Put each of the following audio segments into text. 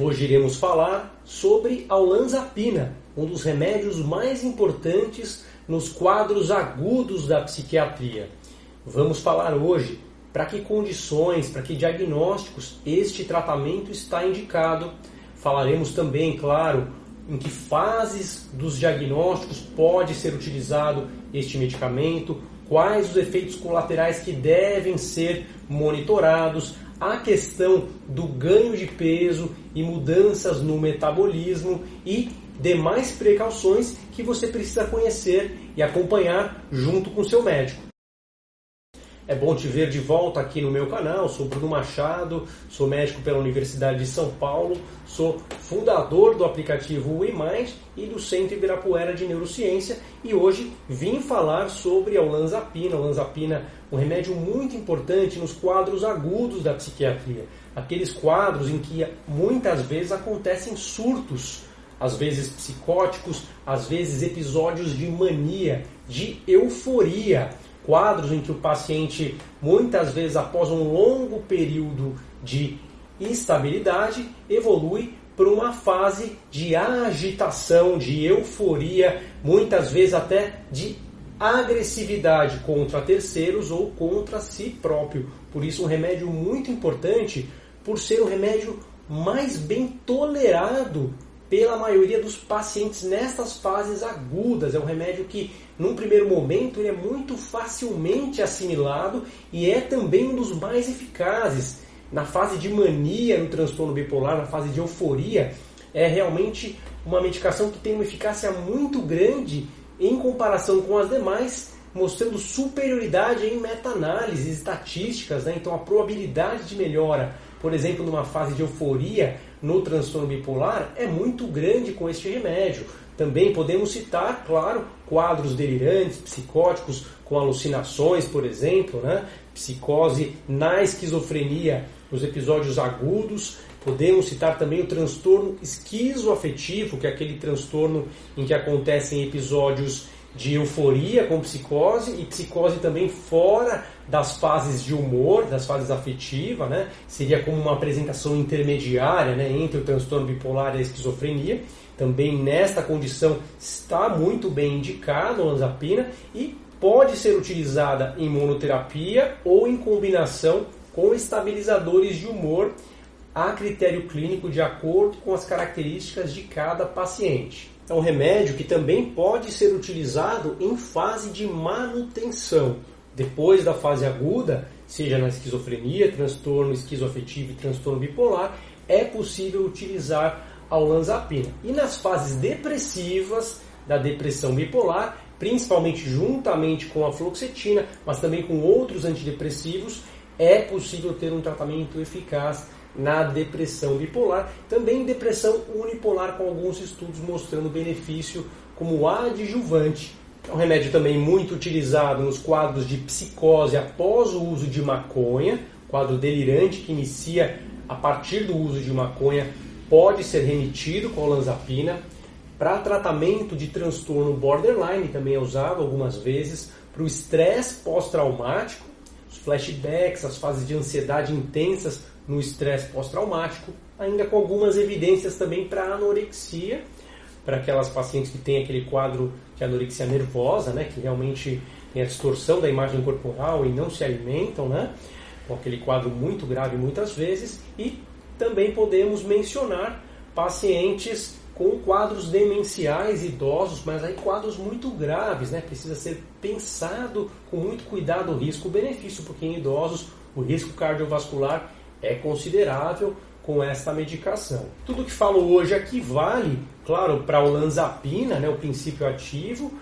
Hoje iremos falar sobre a olanzapina, um dos remédios mais importantes nos quadros agudos da psiquiatria. Vamos falar hoje para que condições, para que diagnósticos este tratamento está indicado. Falaremos também, claro, em que fases dos diagnósticos pode ser utilizado este medicamento, quais os efeitos colaterais que devem ser monitorados, a questão do ganho de peso e mudanças no metabolismo e demais precauções que você precisa conhecer e acompanhar junto com seu médico. É bom te ver de volta aqui no meu canal. Sou Bruno Machado, sou médico pela Universidade de São Paulo, sou fundador do aplicativo WeMind e do Centro Ibirapuera de Neurociência e hoje vim falar sobre a olanzapina. Olanzapina, um remédio muito importante nos quadros agudos da psiquiatria, aqueles quadros em que muitas vezes acontecem surtos, às vezes psicóticos, às vezes episódios de mania, de euforia quadros em que o paciente, muitas vezes após um longo período de instabilidade, evolui para uma fase de agitação, de euforia, muitas vezes até de agressividade contra terceiros ou contra si próprio. Por isso, um remédio muito importante, por ser um remédio mais bem tolerado pela maioria dos pacientes nestas fases agudas. É um remédio que, num primeiro momento, ele é muito facilmente assimilado e é também um dos mais eficazes. Na fase de mania no transtorno bipolar, na fase de euforia, é realmente uma medicação que tem uma eficácia muito grande em comparação com as demais, mostrando superioridade em meta-análises estatísticas. Né? Então, a probabilidade de melhora por exemplo, numa fase de euforia no transtorno bipolar, é muito grande com este remédio. Também podemos citar, claro, quadros delirantes, psicóticos, com alucinações, por exemplo, né? psicose na esquizofrenia, os episódios agudos. Podemos citar também o transtorno esquizoafetivo, que é aquele transtorno em que acontecem episódios de euforia com psicose e psicose também fora das fases de humor, das fases afetivas, né? Seria como uma apresentação intermediária, né, entre o transtorno bipolar e a esquizofrenia. Também nesta condição está muito bem indicado a olanzapina e pode ser utilizada em monoterapia ou em combinação com estabilizadores de humor a critério clínico de acordo com as características de cada paciente. É um remédio que também pode ser utilizado em fase de manutenção. Depois da fase aguda, seja na esquizofrenia, transtorno esquizoafetivo e transtorno bipolar, é possível utilizar a olanzapina. E nas fases depressivas da depressão bipolar, principalmente juntamente com a fluoxetina, mas também com outros antidepressivos, é possível ter um tratamento eficaz na depressão bipolar, também depressão unipolar, com alguns estudos mostrando benefício como adjuvante. É um remédio também muito utilizado nos quadros de psicose após o uso de maconha, quadro delirante que inicia a partir do uso de maconha, pode ser remitido com olanzapina. Para tratamento de transtorno borderline também é usado algumas vezes, para o estresse pós-traumático, os flashbacks, as fases de ansiedade intensas no estresse pós-traumático, ainda com algumas evidências também para anorexia, para aquelas pacientes que têm aquele quadro de anorexia nervosa, né, que realmente tem a distorção da imagem corporal e não se alimentam, né, com aquele quadro muito grave muitas vezes, e também podemos mencionar pacientes com quadros demenciais idosos, mas aí quadros muito graves, né? Precisa ser pensado com muito cuidado o risco-benefício, porque em idosos o risco cardiovascular é considerável com esta medicação. Tudo que falo hoje aqui vale, claro, para a olanzapina, né, o princípio ativo,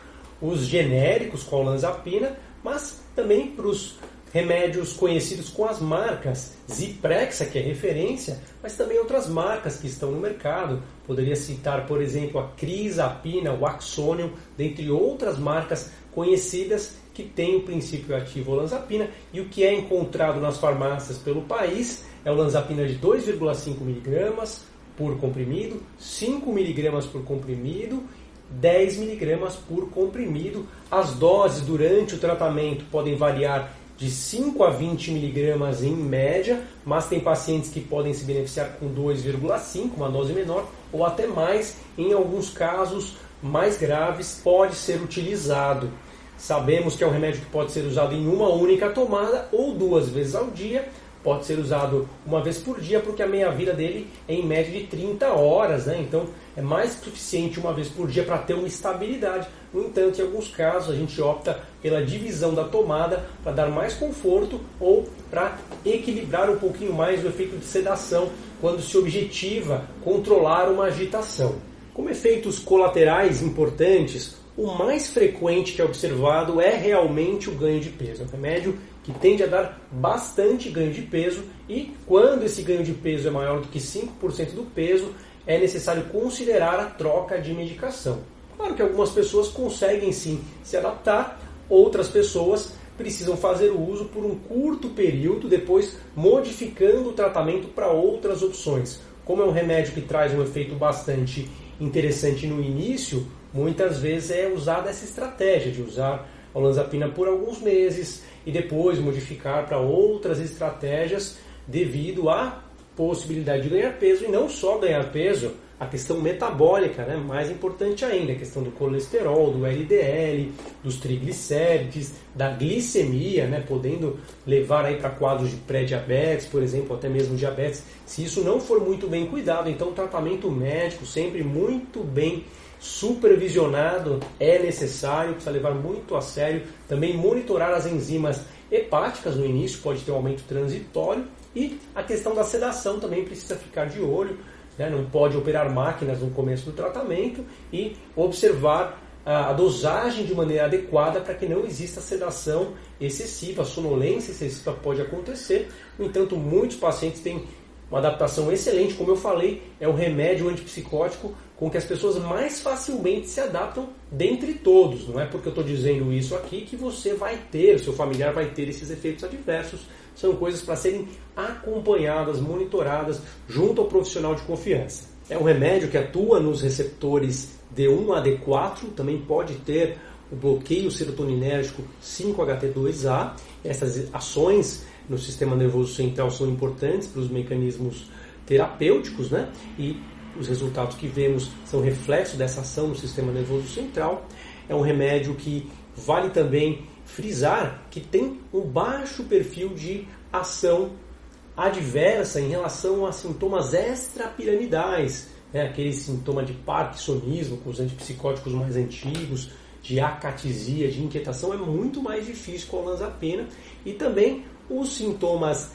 os genéricos com a olanzapina, mas também para os remédios conhecidos com as marcas Ziprexa, que é referência, mas também outras marcas que estão no mercado. Poderia citar, por exemplo, a Crisapina, o Axonium, dentre outras marcas conhecidas que têm o princípio ativo olanzapina e o que é encontrado nas farmácias pelo país é o lanzapina de 2,5 mg por comprimido, 5 mg por comprimido, 10 mg por comprimido. As doses durante o tratamento podem variar de 5 a 20 miligramas em média, mas tem pacientes que podem se beneficiar com 2,5, uma dose menor, ou até mais, em alguns casos mais graves, pode ser utilizado. Sabemos que é um remédio que pode ser usado em uma única tomada ou duas vezes ao dia. Pode ser usado uma vez por dia, porque a meia-vida dele é em média de 30 horas, né? Então é mais que suficiente uma vez por dia para ter uma estabilidade. No entanto, em alguns casos a gente opta pela divisão da tomada para dar mais conforto ou para equilibrar um pouquinho mais o efeito de sedação quando se objetiva controlar uma agitação. Como efeitos colaterais importantes, o mais frequente que é observado é realmente o ganho de peso. É um remédio que tende a dar bastante ganho de peso e quando esse ganho de peso é maior do que 5% do peso, é necessário considerar a troca de medicação. Claro que algumas pessoas conseguem sim se adaptar, outras pessoas precisam fazer o uso por um curto período, depois modificando o tratamento para outras opções. Como é um remédio que traz um efeito bastante interessante no início, muitas vezes é usada essa estratégia de usar a olanzapina por alguns meses e depois modificar para outras estratégias devido à possibilidade de ganhar peso e não só ganhar peso, a questão metabólica, né? mais importante ainda, a questão do colesterol, do LDL, dos triglicérides, da glicemia, né? podendo levar aí para quadros de pré-diabetes, por exemplo, até mesmo diabetes. Se isso não for muito bem cuidado, então tratamento médico sempre muito bem supervisionado é necessário, precisa levar muito a sério. Também monitorar as enzimas hepáticas no início, pode ter um aumento transitório. E a questão da sedação também precisa ficar de olho. Né? Não pode operar máquinas no começo do tratamento e observar a dosagem de maneira adequada para que não exista sedação excessiva, sonolência excessiva pode acontecer. No entanto, muitos pacientes têm uma adaptação excelente, como eu falei, é o remédio antipsicótico com que as pessoas mais facilmente se adaptam dentre todos. Não é porque eu estou dizendo isso aqui que você vai ter, o seu familiar vai ter esses efeitos adversos. São coisas para serem acompanhadas, monitoradas junto ao profissional de confiança. É um remédio que atua nos receptores D1 a D4, também pode ter o bloqueio serotoninérgico 5-HT2A. Essas ações no sistema nervoso central são importantes para os mecanismos terapêuticos, né? E os resultados que vemos são reflexo dessa ação no sistema nervoso central. É um remédio que vale também frisar que tem um baixo perfil de ação adversa em relação a sintomas extrapiramidais, né? aquele sintoma de parkinsonismo com os antipsicóticos mais antigos, de acatisia, de inquietação, é muito mais difícil com a olanzapina e também os sintomas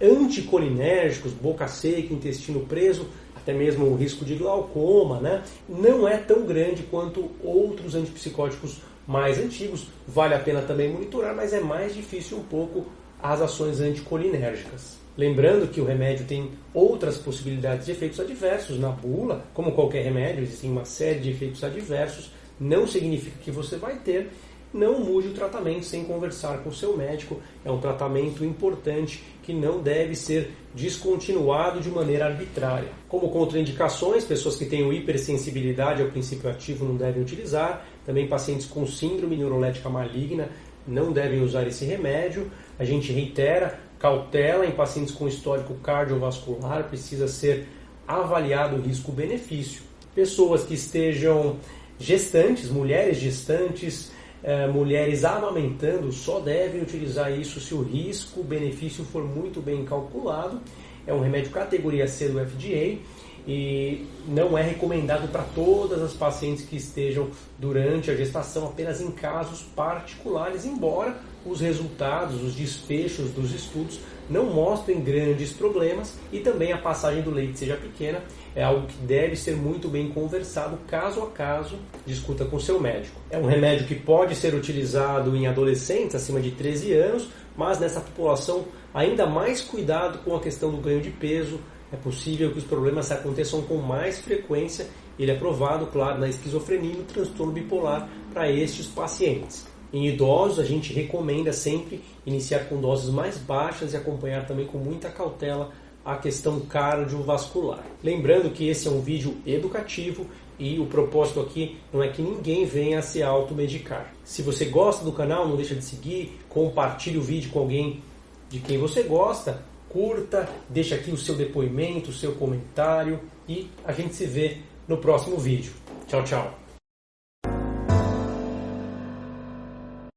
anticolinérgicos, boca seca, intestino preso, até mesmo o risco de glaucoma, né? não é tão grande quanto outros antipsicóticos mais antigos. Vale a pena também monitorar, mas é mais difícil um pouco as ações anticolinérgicas. Lembrando que o remédio tem outras possibilidades de efeitos adversos na bula, como qualquer remédio, existem uma série de efeitos adversos, não significa que você vai ter, não mude o tratamento sem conversar com o seu médico. É um tratamento importante que não deve ser descontinuado de maneira arbitrária. Como contraindicações, pessoas que tenham hipersensibilidade ao princípio ativo não devem utilizar. Também pacientes com síndrome neurolética maligna não devem usar esse remédio. A gente reitera, cautela em pacientes com histórico cardiovascular, precisa ser avaliado o risco-benefício. Pessoas que estejam gestantes, mulheres gestantes, é, mulheres amamentando só devem utilizar isso se o risco-benefício for muito bem calculado. É um remédio categoria C do FDA e não é recomendado para todas as pacientes que estejam durante a gestação, apenas em casos particulares, embora os resultados, os desfechos dos estudos não mostrem grandes problemas e também a passagem do leite seja pequena, é algo que deve ser muito bem conversado caso a caso, discuta com seu médico. É um remédio que pode ser utilizado em adolescentes acima de 13 anos, mas nessa população ainda mais cuidado com a questão do ganho de peso. É possível que os problemas aconteçam com mais frequência. Ele é provado, claro, na esquizofrenia e no transtorno bipolar para estes pacientes. Em idosos, a gente recomenda sempre iniciar com doses mais baixas e acompanhar também com muita cautela a questão cardiovascular. Lembrando que esse é um vídeo educativo e o propósito aqui não é que ninguém venha a se automedicar. Se você gosta do canal, não deixa de seguir, compartilhe o vídeo com alguém de quem você gosta, curta, deixa aqui o seu depoimento, o seu comentário e a gente se vê no próximo vídeo. Tchau, tchau.